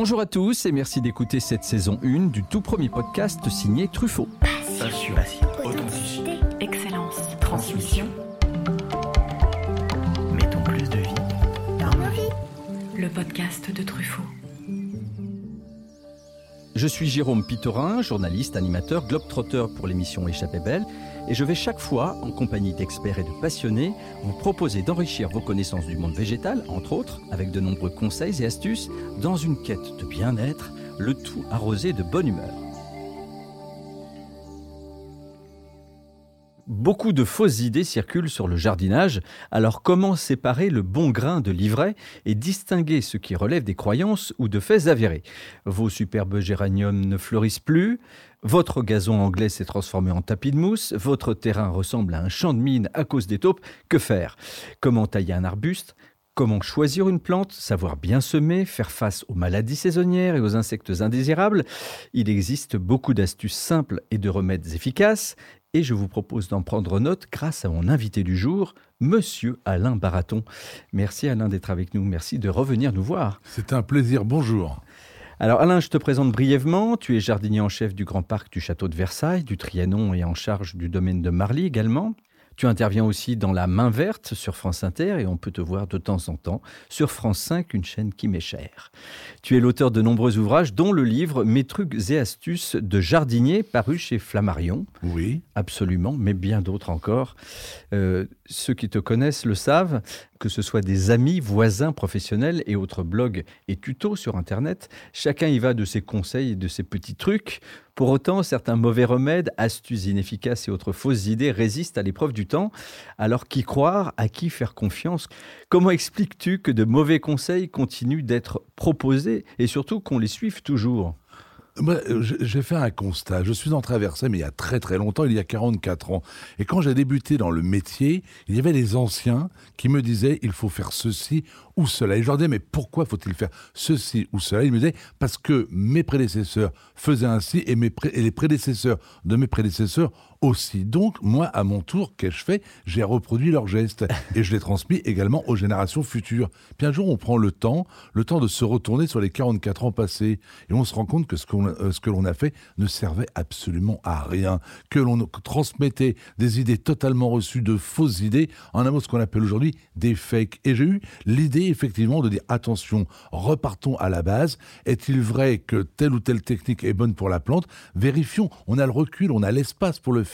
Bonjour à tous et merci d'écouter cette saison 1 du tout premier podcast signé Truffaut. Passion, authenticité, excellence, transmission. Mettons plus de vie dans nos vies. Le podcast de Truffaut. Je suis Jérôme Pitorin, journaliste, animateur, globetrotter pour l'émission Échappée Belle, et je vais chaque fois, en compagnie d'experts et de passionnés, vous proposer d'enrichir vos connaissances du monde végétal, entre autres, avec de nombreux conseils et astuces, dans une quête de bien-être, le tout arrosé de bonne humeur. Beaucoup de fausses idées circulent sur le jardinage, alors comment séparer le bon grain de l'ivraie et distinguer ce qui relève des croyances ou de faits avérés? Vos superbes géraniums ne fleurissent plus, votre gazon anglais s'est transformé en tapis de mousse, votre terrain ressemble à un champ de mine à cause des taupes, que faire? Comment tailler un arbuste? Comment choisir une plante, savoir bien semer, faire face aux maladies saisonnières et aux insectes indésirables? Il existe beaucoup d'astuces simples et de remèdes efficaces, et je vous propose d'en prendre note grâce à mon invité du jour, Monsieur Alain Baraton. Merci Alain d'être avec nous, merci de revenir nous voir. C'est un plaisir, bonjour. Alors Alain, je te présente brièvement. Tu es jardinier en chef du Grand Parc du Château de Versailles, du Trianon et en charge du domaine de Marly également. Tu interviens aussi dans La Main Verte sur France Inter et on peut te voir de temps en temps sur France 5, une chaîne qui m'est chère. Tu es l'auteur de nombreux ouvrages, dont le livre Mes trucs et astuces de jardinier paru chez Flammarion. Oui. Absolument, mais bien d'autres encore. Euh, ceux qui te connaissent le savent, que ce soit des amis, voisins, professionnels et autres blogs et tutos sur Internet, chacun y va de ses conseils et de ses petits trucs. Pour autant, certains mauvais remèdes, astuces inefficaces et autres fausses idées résistent à l'épreuve du temps. Alors qui croire, à qui faire confiance? Comment expliques-tu que de mauvais conseils continuent d'être proposés et surtout qu'on les suive toujours? J'ai fait un constat. Je suis entré à Versailles, mais il y a très très longtemps, il y a 44 ans. Et quand j'ai débuté dans le métier, il y avait des anciens qui me disaient il faut faire ceci ou cela. Et je leur disais mais pourquoi faut-il faire ceci ou cela? Ils me disaient parce que mes prédécesseurs faisaient ainsi et, et les prédécesseurs de mes prédécesseurs aussi. Donc, moi, à mon tour, qu'ai-je fait? J'ai reproduit leurs gestes et je les transmis également aux générations futures. Puis un jour, on prend le temps, le temps de se retourner sur les 44 ans passés et on se rend compte que ce, euh, ce que l'on a fait ne servait absolument à rien, que l'on transmettait des idées totalement reçues, de fausses idées, en un mot ce qu'on appelle aujourd'hui des fakes. Et j'ai eu l'idée effectivement de dire attention, repartons à la base. Est-il vrai que telle ou telle technique est bonne pour la plante? Vérifions. On a le recul, on a l'espace pour le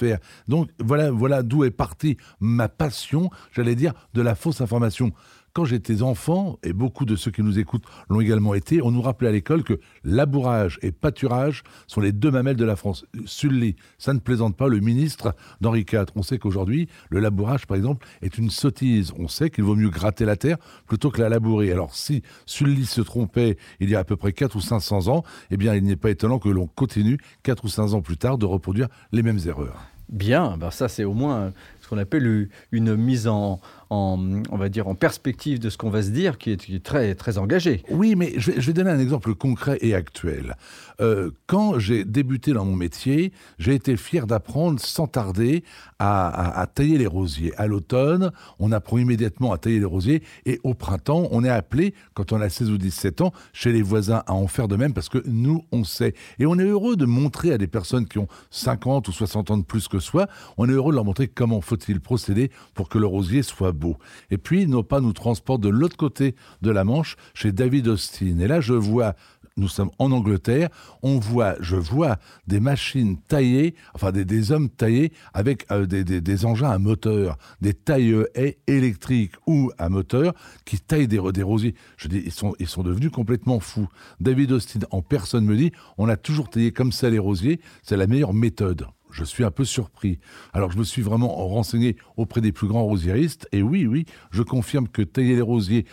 Donc voilà, voilà d'où est partie ma passion, j'allais dire, de la fausse information quand j'étais enfant, et beaucoup de ceux qui nous écoutent l'ont également été, on nous rappelait à l'école que labourage et pâturage sont les deux mamelles de la France. Sully, ça ne plaisante pas le ministre d'Henri IV. On sait qu'aujourd'hui, le labourage, par exemple, est une sottise. On sait qu'il vaut mieux gratter la terre plutôt que la labourer. Alors si Sully se trompait il y a à peu près 4 ou 500 ans, eh bien il n'est pas étonnant que l'on continue 4 ou 5 ans plus tard de reproduire les mêmes erreurs. Bien, ben ça c'est au moins ce qu'on appelle une mise en, on va dire, en perspective de ce qu'on va se dire, qui est, très, très engagé. Oui, mais je vais, donner un exemple concret et actuel. Euh, quand j'ai débuté dans mon métier, j'ai été fier d'apprendre sans tarder à, tailler les rosiers. À l'automne, on apprend immédiatement à tailler les rosiers et au printemps, on est appelé, quand on a 16 ou 17 ans, chez les voisins à en faire de même parce que nous, on sait. Et on est heureux de montrer à des personnes qui ont 50 ou 60 ans de plus que soi, on est heureux de leur montrer comment faut-il procéder pour que le rosier soit beau? Et puis, nos pas nous transportent de l'autre côté de la Manche, chez David Austin. Et là, je vois nous sommes en Angleterre, on voit, je vois des machines taillées, enfin des, hommes taillés avec euh, des, engins à moteur, des tailles électriques ou à moteur qui taillent des, rosiers. Je dis, sont, ils sont devenus complètement fous. David Austin en personne me dit, on a toujours taillé comme ça les rosiers, c'est la meilleure méthode je suis un peu surpris. Alors je me suis vraiment renseigné auprès des plus grands rosieristes, et oui, oui, je confirme que tailler les rosiers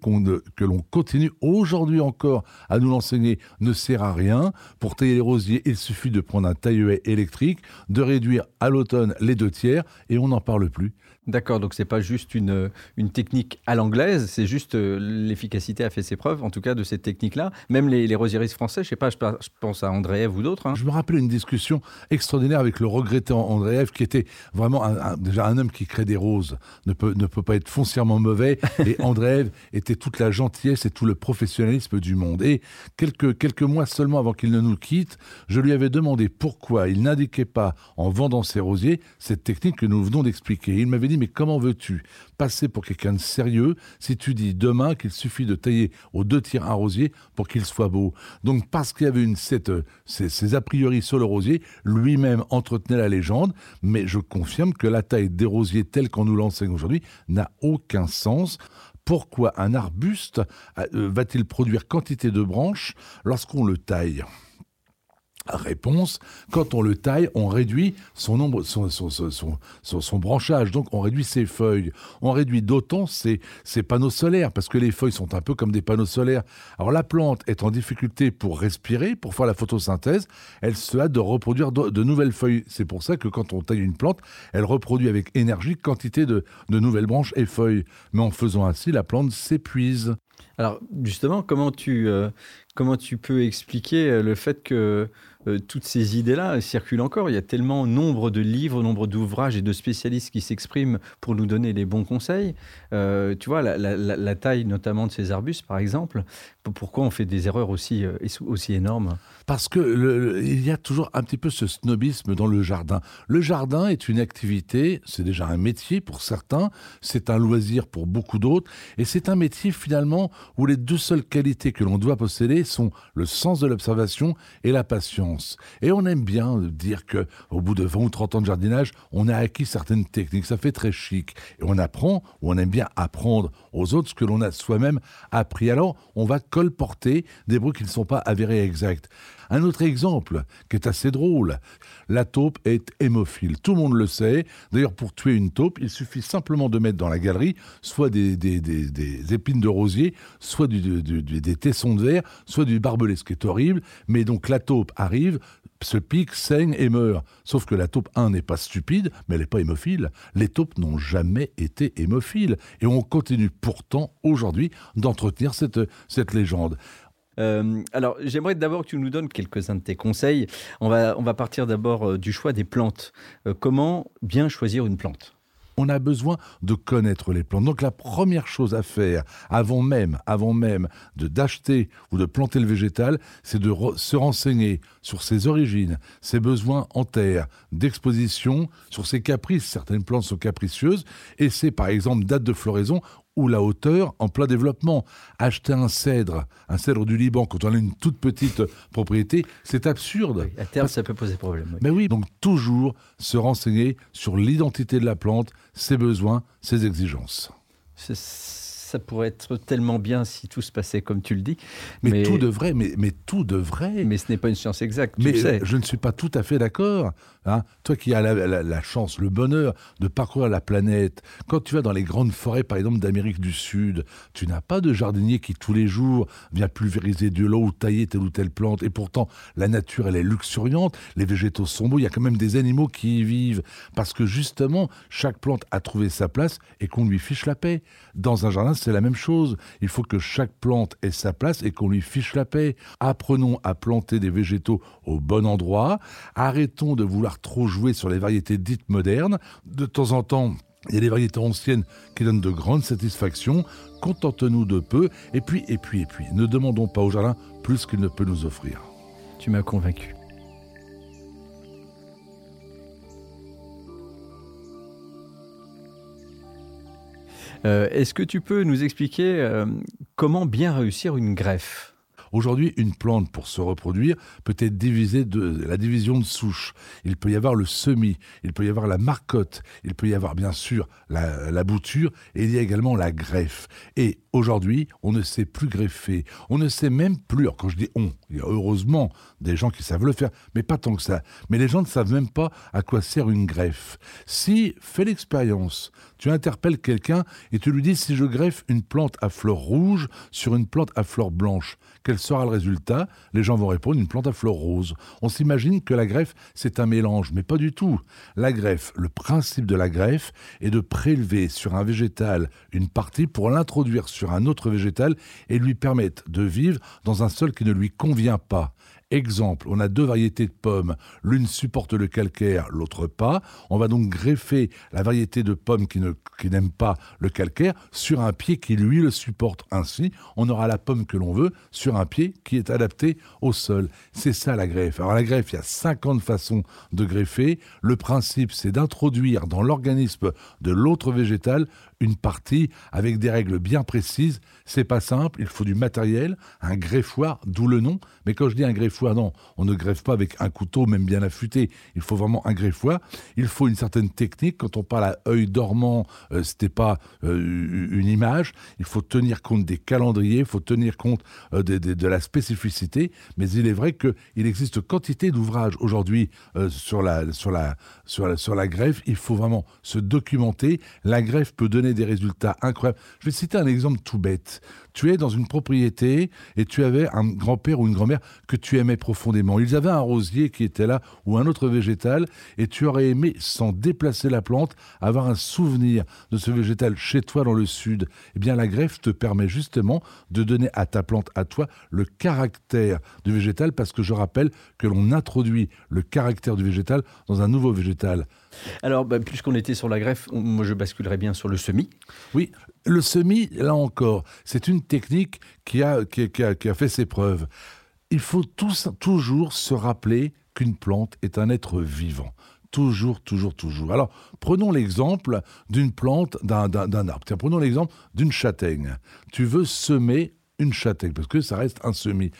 qu'on que l'on continue aujourd'hui encore à nous l'enseigner ne sert à rien. Pour tailler les rosiers, il suffit de prendre un taille électrique, de réduire à l'automne les deux tiers, et on n'en parle plus. D'accord, donc c'est pas juste une, une technique à l'anglaise, c'est juste euh, l'efficacité a fait ses preuves, en tout cas de cette technique-là. Même les, les rosieristes français, je sais pas, je, pense à Andréev ou d'autres. Hein. Je me rappelle une discussion extraordinaire avec le regrettant Andréev, qui était vraiment déjà un homme qui crée des roses, ne peut, ne peut pas être foncièrement mauvais. Et Andréev était toute la gentillesse et tout le professionnalisme du monde. Et quelques, quelques mois seulement avant qu'il ne nous quitte, je lui avais demandé pourquoi il n'indiquait pas, en vendant ses rosiers, cette technique que nous venons d'expliquer. Il m'avait dit, mais comment veux-tu passer pour quelqu'un de sérieux si tu dis demain qu'il suffit de tailler aux deux tiers un rosier pour qu'il soit beau? Donc parce qu'il y avait une, cette, ces, ces a priori sur le rosier, lui-même entretenait la légende, mais je confirme que la taille des rosiers telle qu'on nous l'enseigne aujourd'hui n'a aucun sens. Pourquoi un arbuste euh, va-t-il produire quantité de branches lorsqu'on le taille? Réponse, quand on le taille, on réduit son nombre, son, son, son, son, branchage, donc on réduit ses feuilles. On réduit d'autant ses, ses panneaux solaires, parce que les feuilles sont un peu comme des panneaux solaires. Alors la plante est en difficulté pour respirer, pour faire la photosynthèse, elle se hâte de reproduire de, de nouvelles feuilles. C'est pour ça que quand on taille une plante, elle reproduit avec énergie quantité de, de nouvelles branches et feuilles. Mais en faisant ainsi, la plante s'épuise. Alors justement, comment tu, euh, comment tu peux expliquer euh, le fait que euh, toutes ces idées-là circulent encore Il y a tellement nombre de livres, nombre d'ouvrages et de spécialistes qui s'expriment pour nous donner les bons conseils. Euh, tu vois, la, la, taille notamment de ces arbustes, par exemple, pourquoi on fait des erreurs aussi, euh, aussi énormes? Parce que il y a toujours un petit peu ce snobisme dans le jardin. Le jardin est une activité, c'est déjà un métier pour certains, c'est un loisir pour beaucoup d'autres, et c'est un métier finalement où les deux seules qualités que l'on doit posséder sont le sens de l'observation et la patience. Et on aime bien dire que au bout de 20 ou 30 ans de jardinage, on a acquis certaines techniques, ça fait très chic. Et on apprend, ou on aime bien apprendre aux autres ce que l'on a soi-même appris. Alors, on va colporter des bruits qui ne sont pas avérés exacts. Un autre exemple qui est assez drôle, la taupe est hémophile. Tout le monde le sait. D'ailleurs, pour tuer une taupe, il suffit simplement de mettre dans la galerie soit des, épines de rosier, soit du, des tessons de verre, soit du barbelé, ce qui est horrible. Mais donc la taupe arrive, se pique, saigne et meurt. Sauf que la taupe 1 n'est pas stupide, mais elle n'est pas hémophile. Les taupes n'ont jamais été hémophiles. Et on continue pourtant aujourd'hui d'entretenir cette légende. Euh, alors, j'aimerais d'abord que tu nous donnes quelques-uns de tes conseils. On va, on va partir d'abord euh, du choix des plantes. Euh, comment bien choisir une plante? On a besoin de connaître les plantes. Donc la première chose à faire avant même, avant même de d'acheter ou de planter le végétal, c'est de se renseigner sur ses origines, ses besoins en terre, d'exposition, sur ses caprices. Certaines plantes sont capricieuses et c'est par exemple date de floraison ou la hauteur en plein développement. Acheter un cèdre, un cèdre du Liban, quand on a une toute petite propriété, c'est absurde. Oui, à terme, ça peut poser problème. Oui. Mais oui, donc toujours se renseigner sur l'identité de la plante, ses besoins, ses exigences. Ça pourrait être tellement bien si tout se passait comme tu le dis. Mais, mais tout devrait, mais, mais tout devrait. Mais ce n'est pas une science exacte. Mais tu sais. je ne suis pas tout à fait d'accord. Hein, toi qui as la, chance, le bonheur de parcourir la planète, quand tu vas dans les grandes forêts, par exemple d'Amérique du Sud, tu n'as pas de jardinier qui tous les jours vient pulvériser de l'eau ou tailler telle ou telle plante. Et pourtant, la nature, elle est luxuriante, les végétaux sont beaux, il y a quand même des animaux qui y vivent. Parce que justement, chaque plante a trouvé sa place et qu'on lui fiche la paix. Dans un jardin, c'est la même chose. Il faut que chaque plante ait sa place et qu'on lui fiche la paix. Apprenons à planter des végétaux au bon endroit. Arrêtons de vouloir trop jouer sur les variétés dites modernes. De temps en temps, il y a des variétés anciennes qui donnent de grandes satisfactions. Contente-nous de peu. Et puis, et puis, et puis, ne demandons pas au jardin plus qu'il ne peut nous offrir. Tu m'as convaincu. Euh, Est-ce que tu peux nous expliquer euh, comment bien réussir une greffe? Aujourd'hui, une plante, pour se reproduire, peut être divisée de la division de souche. Il peut y avoir le semis, il peut y avoir la marcotte, il peut y avoir bien sûr la, bouture, et il y a également la greffe. Et aujourd'hui, on ne sait plus greffer. On ne sait même plus, alors quand je dis on, il y a heureusement des gens qui savent le faire, mais pas tant que ça. Mais les gens ne savent même pas à quoi sert une greffe. Si, fais l'expérience, tu interpelles quelqu'un et tu lui dis si je greffe une plante à fleurs rouges sur une plante à fleurs blanches, quel sera le résultat Les gens vont répondre une plante à fleurs roses. On s'imagine que la greffe, c'est un mélange, mais pas du tout. La greffe, le principe de la greffe est de prélever sur un végétal une partie pour l'introduire sur un autre végétal et lui permettre de vivre dans un sol qui ne lui convient pas. Exemple, on a deux variétés de pommes, l'une supporte le calcaire, l'autre pas. On va donc greffer la variété de pommes qui, qui n'aime pas le calcaire sur un pied qui lui le supporte. Ainsi, on aura la pomme que l'on veut sur un pied qui est adapté au sol. C'est ça la greffe. Alors la greffe, il y a 50 façons de greffer. Le principe, c'est d'introduire dans l'organisme de l'autre végétal une partie avec des règles bien précises. C'est pas simple, il faut du matériel, un greffoir, d'où le nom. Mais quand je dis un greffoir, non, on ne greffe pas avec un couteau, même bien affûté. Il faut vraiment un greffoir. Il faut une certaine technique. Quand on parle à œil dormant, euh, c'était pas euh, une image. Il faut tenir compte des calendriers, il faut tenir compte euh, de, la spécificité. Mais il est vrai qu'il existe quantité d'ouvrages aujourd'hui euh, sur, la, sur, la, sur, la, sur la greffe. Il faut vraiment se documenter. La greffe peut donner des résultats incroyables. Je vais citer un exemple tout bête. Tu es dans une propriété et tu avais un grand-père ou une grand-mère que tu aimais profondément. Ils avaient un rosier qui était là ou un autre végétal et tu aurais aimé, sans déplacer la plante, avoir un souvenir de ce végétal chez toi dans le sud. Eh bien, la greffe te permet justement de donner à ta plante, à toi, le caractère du végétal parce que je rappelle que l'on introduit le caractère du végétal dans un nouveau végétal. Alors, bah, puisqu'on était sur la greffe, moi je basculerais bien sur le semis. Oui, le semis, là encore, c'est une technique qui a, qui, a- qui a- fait ses preuves. Il faut tous- toujours se rappeler qu'une plante est un être vivant. Toujours, toujours, toujours. Alors, prenons l'exemple d'une plante, d'un arbre. Tiens, prenons l'exemple d'une châtaigne. Tu veux semer une châtaigne, parce que ça reste un semis.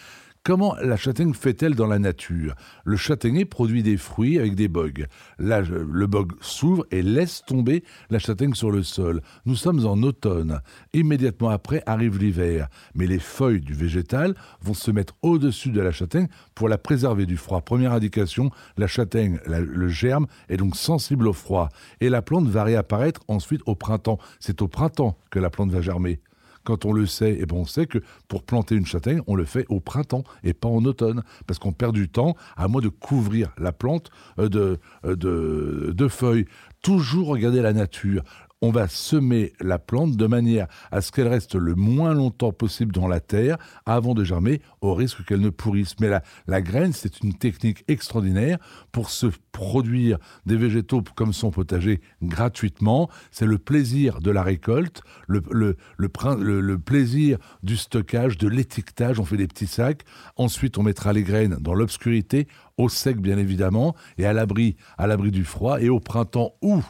Comment la châtaigne fait-elle dans la nature? Le châtaignier produit des fruits avec des bogues. Le bog s'ouvre et laisse tomber la châtaigne sur le sol. Nous sommes en automne. Immédiatement après arrive l'hiver. Mais les feuilles du végétal vont se mettre au-dessus de la châtaigne pour la préserver du froid. Première indication, la châtaigne, le germe, est donc sensible au froid. Et la plante va réapparaître ensuite au printemps. C'est au printemps que la plante va germer. Quand on le sait, eh ben on sait que pour planter une châtaigne, on le fait au printemps et pas en automne, parce qu'on perd du temps à moins de couvrir la plante euh, euh, de feuilles. Toujours regarder la nature. On va semer la plante de manière à ce qu'elle reste le moins longtemps possible dans la terre avant de germer, au risque qu'elle ne pourrisse. Mais la, graine, c'est une technique extraordinaire pour se produire des végétaux comme son potager gratuitement. C'est le plaisir de la récolte, le plaisir du stockage, de l'étiquetage. On fait des petits sacs. Ensuite, on mettra les graines dans l'obscurité, au sec bien évidemment, et à l'abri, à l'abri du froid. Et au printemps ou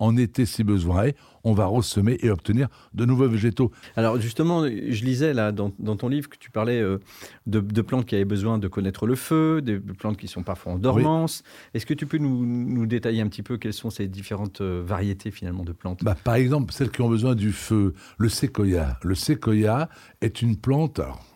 en été si besoin est, on va ressemer et obtenir de nouveaux végétaux. Alors justement, je lisais là dans, dans ton livre que tu parlais euh, de, de plantes qui avaient besoin de connaître le feu, des plantes qui sont parfois en dormance. Est-ce que tu peux nous, nous détailler un petit peu quelles sont ces différentes euh, variétés finalement de plantes? Bah, par exemple, celles qui ont besoin du feu, le séquoia. Le séquoia est une plante. alors,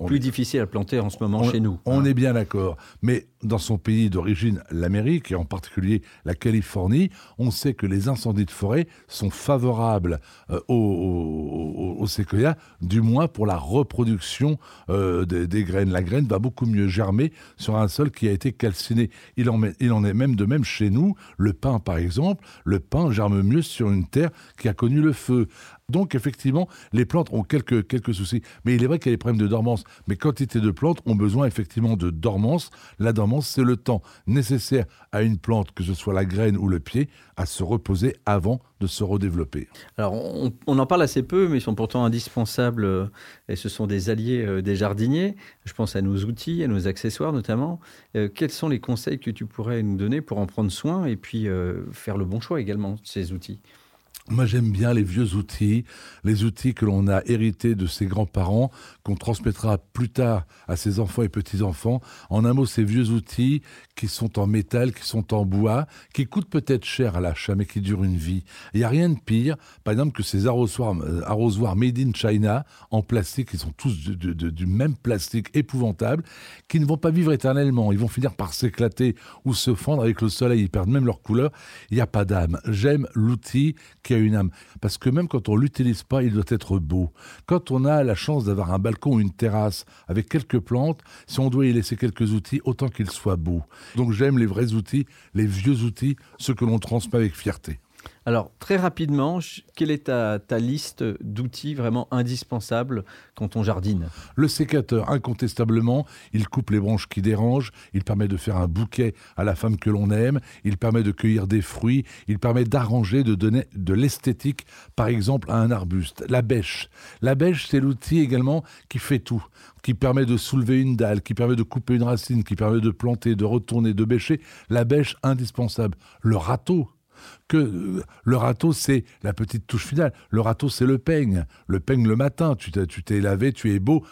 on- Plus difficile à planter en ce moment chez nous. On hein. est bien d'accord. Mais dans son pays d'origine, l'Amérique, et en particulier la Californie, on sait que les incendies de forêt sont favorables euh, au, au- au- au séquoia, du moins pour la reproduction euh, des, des graines. La graine va beaucoup mieux germer sur un sol qui a été calciné. Il en, met- il en est même de même chez nous. Le pain, par exemple, le pain germe mieux sur une terre qui a connu le feu. Donc, effectivement, les plantes ont quelques, quelques soucis. Mais il est vrai qu'il y a des problèmes de dormance. Mais quantité de plantes ont besoin effectivement de dormance. La dormance, c'est le temps nécessaire à une plante, que ce soit la graine ou le pied, à se reposer avant de se redévelopper. Alors, on, en parle assez peu, mais ils sont pourtant indispensables euh, et ce sont des alliés euh, des jardiniers. Je pense à nos outils, à nos accessoires notamment. Euh, quels sont les conseils que tu pourrais nous donner pour en prendre soin et puis faire le bon choix également de ces outils? Moi, j'aime bien les vieux outils, les outils que l'on a hérités de ses grands-parents, qu'on transmettra plus tard à ses enfants et petits-enfants. En un mot, ces vieux outils qui sont en métal, qui sont en bois, qui coûtent peut-être cher à l'achat, mais qui durent une vie. Il n'y a rien de pire, par exemple, que ces arrosoirs, euh, arrosoirs made in China, en plastique, ils sont tous du même plastique épouvantable, qui ne vont pas vivre éternellement. Ils vont finir par s'éclater ou se fendre avec le soleil, ils perdent même leur couleur. Il n'y a pas d'âme. J'aime l'outil qui a une âme. Parce que même quand on ne l'utilise pas, il doit être beau. Quand on a la chance d'avoir un balcon ou une terrasse avec quelques plantes, si on doit y laisser quelques outils, autant qu'ils soient beaux. Donc j'aime les vrais outils, les vieux outils, ceux que l'on transmet avec fierté. Alors, très rapidement, quelle est ta, ta liste d'outils vraiment indispensables quand on jardine? Le sécateur, incontestablement, il coupe les branches qui dérangent, il permet de faire un bouquet à la femme que l'on aime, il permet de cueillir des fruits, il permet d'arranger, de donner de l'esthétique, par exemple, à un arbuste. La bêche. La bêche, c'est l'outil également qui fait tout, qui permet de soulever une dalle, qui permet de couper une racine, qui permet de planter, de retourner, de bêcher. La bêche, indispensable. Le râteau que euh, le râteau, c'est la petite touche finale. Le râteau, c'est le peigne. Le peigne le matin, tu t'es, tu t'es lavé, tu es beau.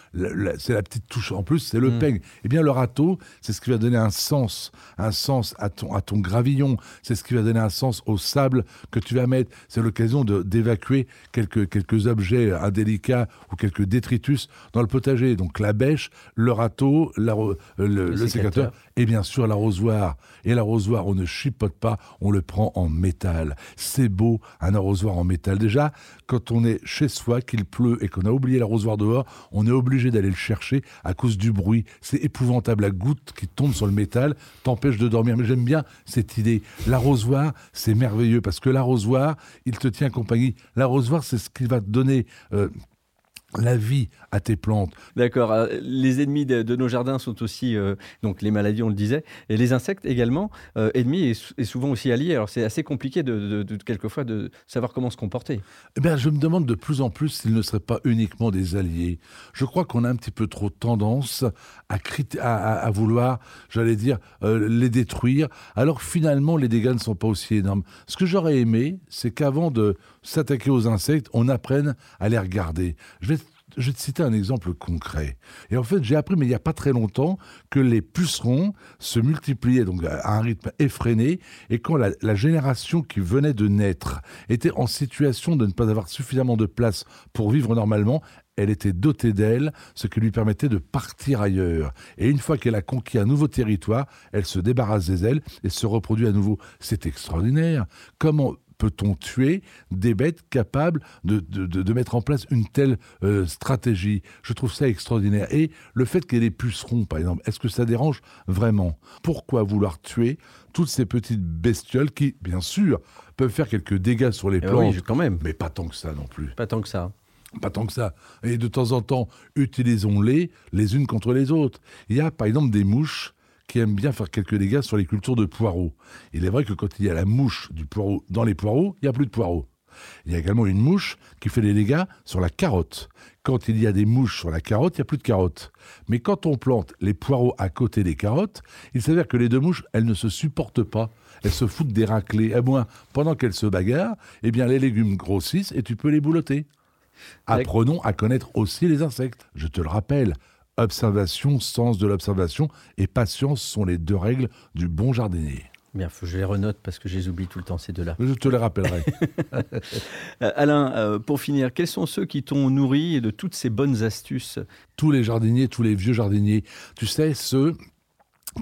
C'est la petite touche en plus, c'est le Mm. peigne. Eh bien, le râteau, c'est ce qui va donner un sens, un sens à ton, à ton gravillon. C'est ce qui va donner un sens au sable que tu vas mettre. C'est l'occasion de, d'évacuer quelques, quelques objets indélicats ou quelques détritus dans le potager. Donc, la bêche, le râteau, la euh, le, le sécateur sécateur. et bien sûr l'arrosoir. Et l'arrosoir, on ne chipote pas, on le prend en métal. C'est beau, un arrosoir en métal. Déjà, quand on est chez soi, qu'il pleut et qu'on a oublié l'arrosoir dehors, on est obligé d'aller le chercher à cause du bruit. C'est épouvantable. La goutte qui tombe sur le métal t'empêche de dormir. Mais j'aime bien cette idée. L'arrosoir, c'est merveilleux parce que l'arrosoir, il te tient compagnie. L'arrosoir, c'est ce qui va te donner... euh, la vie à tes plantes. D'accord. euh, Les ennemis de, de nos jardins sont aussi euh, donc les maladies, on le disait, et les insectes également euh, ennemis et, sou- et souvent aussi alliés. Alors c'est assez compliqué de, de- de- quelquefois de savoir comment se comporter. Eh bien, je me demande de plus en plus s'ils ne seraient pas uniquement des alliés. Je crois qu'on a un petit peu trop tendance à, crit- à, à- à vouloir, j'allais dire, euh, les détruire, alors que finalement, les dégâts ne sont pas aussi énormes. Ce que j'aurais aimé, c'est qu'avant de s'attaquer aux insectes, on apprenne à les regarder. Je vais je vais te citer un exemple concret. Et en fait, j'ai appris, mais il n'y a pas très longtemps, que les pucerons se multipliaient donc à un rythme effréné, et quand la, la génération qui venait de naître était en situation de ne pas avoir suffisamment de place pour vivre normalement, elle était dotée d'ailes, ce qui lui permettait de partir ailleurs. Et une fois qu'elle a conquis un nouveau territoire, elle se débarrasse des ailes et se reproduit à nouveau. C'est extraordinaire. Comment peut-on tuer des bêtes capables de, de- mettre en place une telle euh, stratégie? Je trouve ça extraordinaire. Et le fait qu'il y ait des pucerons, par exemple, est-ce que ça dérange vraiment? Pourquoi vouloir tuer toutes ces petites bestioles qui, bien sûr, peuvent faire quelques dégâts sur les Eh plantes, oui, quand même. mais pas tant que ça non plus. Pas tant que ça. Pas tant que ça. Et de temps en temps, utilisons-les les unes contre les autres. Il y a par exemple des mouches qui aiment bien faire quelques dégâts sur les cultures de poireaux. Il est vrai que quand il y a la mouche du poireau dans les poireaux, il n'y a plus de poireaux. Il y a également une mouche qui fait des dégâts sur la carotte. Quand il y a des mouches sur la carotte, il n'y a plus de carottes. Mais quand on plante les poireaux à côté des carottes, il s'avère que les deux mouches, elles ne se supportent pas. Elles se foutent des raclés. À moins, pendant qu'elles se bagarrent, eh bien les légumes grossissent et tu peux les boulotter. Apprenons à connaître aussi les insectes. Je te le rappelle, observation, sens de l'observation et patience sont les deux règles du bon jardinier. Bien, faut que je les renote parce que je les oublie tout le temps ces deux-là. Je te les rappellerai. Euh, Alain, euh, pour finir, quels sont ceux qui t'ont nourri de toutes ces bonnes astuces? Tous les jardiniers, tous les vieux jardiniers, tu sais, ceux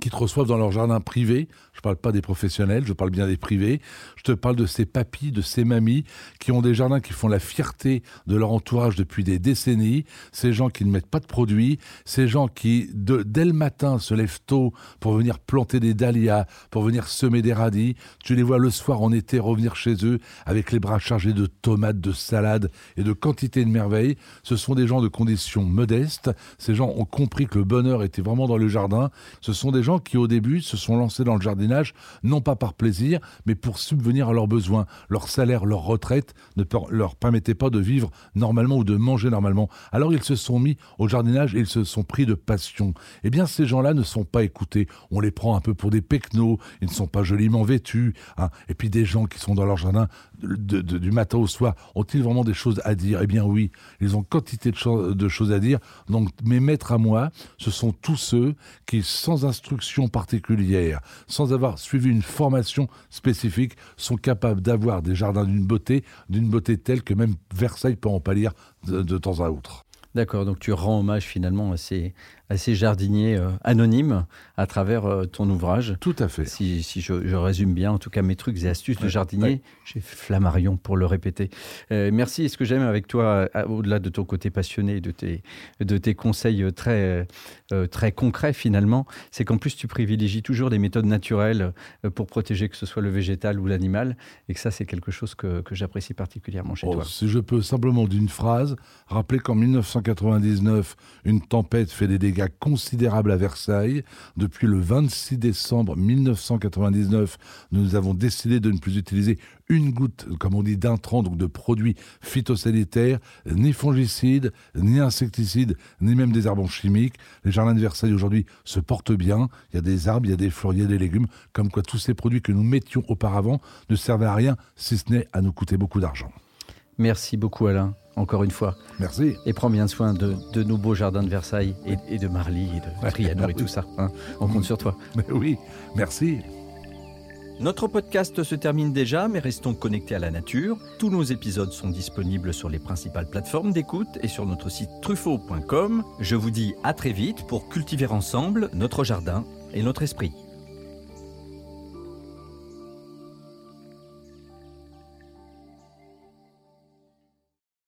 qui te reçoivent dans leur jardin privé. Je ne parle pas des professionnels, je parle bien des privés. Je te parle de ces papis, de ces mamies qui ont des jardins qui font la fierté de leur entourage depuis des décennies. Ces gens qui ne mettent pas de produits, ces gens qui, dès le matin, se lèvent tôt pour venir planter des dahlias, pour venir semer des radis. Tu les vois le soir en été revenir chez eux avec les bras chargés de tomates, de salades et de quantité de merveilles. Ce sont des gens de conditions modestes. Ces gens ont compris que le bonheur était vraiment dans le jardin. Ce sont des gens qui, au début, se sont lancés dans le jardinage, non pas par plaisir, mais pour subvenir à leurs besoins. Leur salaire, leur retraite ne leur permettait pas de vivre normalement ou de manger normalement. Alors ils se sont mis au jardinage et ils se sont pris de passion. Eh bien, ces gens-là ne sont pas écoutés. On les prend un peu pour des pecnos, ils ne sont pas joliment vêtus. hein. Et puis des gens qui sont dans leur jardin du matin au soir, ont-ils vraiment des choses à dire? Eh bien oui, ils ont quantité de, de choses à dire. Donc mes maîtres à moi, ce sont tous ceux qui, sans instruction particulière, sans avoir suivi une formation spécifique, sont capables d'avoir des jardins d'une beauté, d'une beauté telle que même Versailles peut en pâlir de, temps à autre. D'accord, donc tu rends hommage finalement à ces, à ces jardiniers euh, anonymes à travers euh, ton ouvrage. Tout à fait. Si, si je, je résume bien, en tout cas, mes trucs et astuces de jardinier, ouais. j'ai Flammarion pour le répéter. Euh, merci. Et ce que j'aime avec toi, euh, au-delà de ton côté passionné, et de tes, de tes conseils très, très concrets finalement, c'est qu'en plus tu privilégies toujours des méthodes naturelles pour protéger que ce soit le végétal ou l'animal. Et que ça, c'est quelque chose que, que j'apprécie particulièrement chez Oh, toi. si je peux simplement d'une phrase rappeler qu'en 1999, une tempête fait des dégâts considérables à Versailles. Depuis le 26 décembre 1999, nous avons décidé de ne plus utiliser une goutte, comme on dit, d'intrants, donc de produits phytosanitaires, ni fongicides, ni insecticides, ni même des arbres chimiques. Les jardins de Versailles aujourd'hui se portent bien. Il y a des arbres, il y a des fleurs, il y a des légumes, comme quoi tous ces produits que nous mettions auparavant ne servaient à rien, si ce n'est à nous coûter beaucoup d'argent. Merci beaucoup Alain, encore une fois. Merci. Et prends bien soin de, de nos beaux jardins de Versailles et, et de Marly et de Ouais, Trianon et oui. tout ça. hein. On compte sur toi. Mais oui, merci. Notre podcast se termine déjà, mais restons connectés à la nature. Tous nos épisodes sont disponibles sur les principales plateformes d'écoute et sur notre site truffaut.com. Je vous dis à très vite pour cultiver ensemble notre jardin et notre esprit.